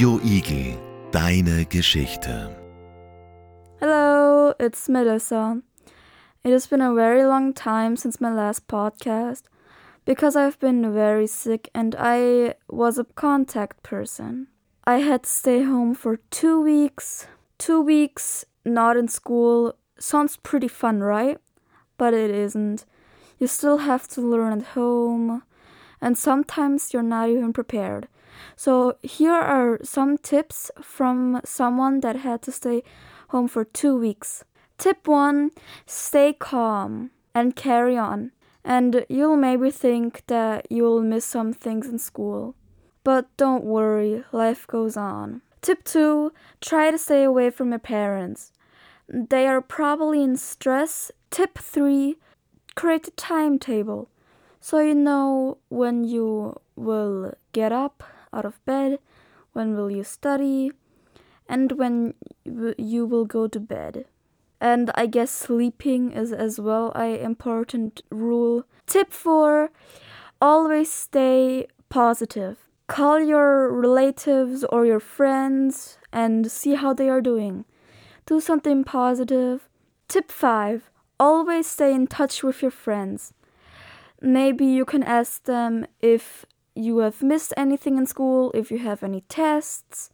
Radio Igel, deine Geschichte. Hello, it's Melisa. It has been a very long time since my last podcast because I've been very sick and I was a contact person. I had to stay home for two weeks. Two weeks not in school sounds pretty fun, right? But it isn't. You still have to learn at home, and sometimes you're not even prepared. So, here are some tips from someone that had to stay home for two weeks. Tip one stay calm and carry on. And you'll maybe think that you'll miss some things in school. But don't worry, life goes on. Tip two try to stay away from your parents. They are probably in stress. Tip three create a timetable so you know when you will get up out of bed, when will you study, and when you will go to bed. And I guess sleeping is as well a important rule. Tip 4 always stay positive. Call your relatives or your friends and see how they are doing. Do something positive. Tip 5 always stay in touch with your friends. Maybe you can ask them if you have missed anything in school, if you have any tests,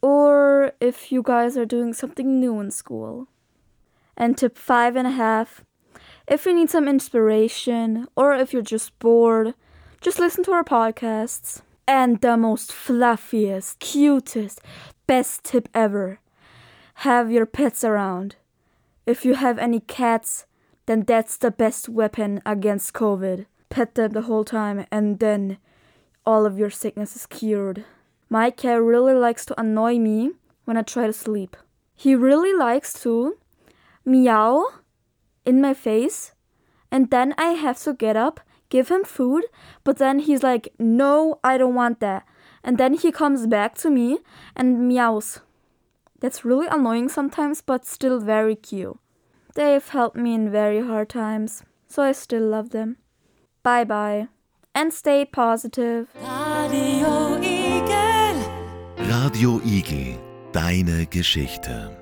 or if you guys are doing something new in school. And tip five and a half if you need some inspiration, or if you're just bored, just listen to our podcasts. And the most fluffiest, cutest, best tip ever have your pets around. If you have any cats, then that's the best weapon against COVID. Pet them the whole time, and then all of your sickness is cured. My cat really likes to annoy me when I try to sleep. He really likes to meow in my face, and then I have to get up, give him food, but then he's like, No, I don't want that. And then he comes back to me and meows. That's really annoying sometimes, but still very cute. They've helped me in very hard times, so I still love them. Bye bye. And stay positive. Radio Igel. Radio Igel. Deine Geschichte.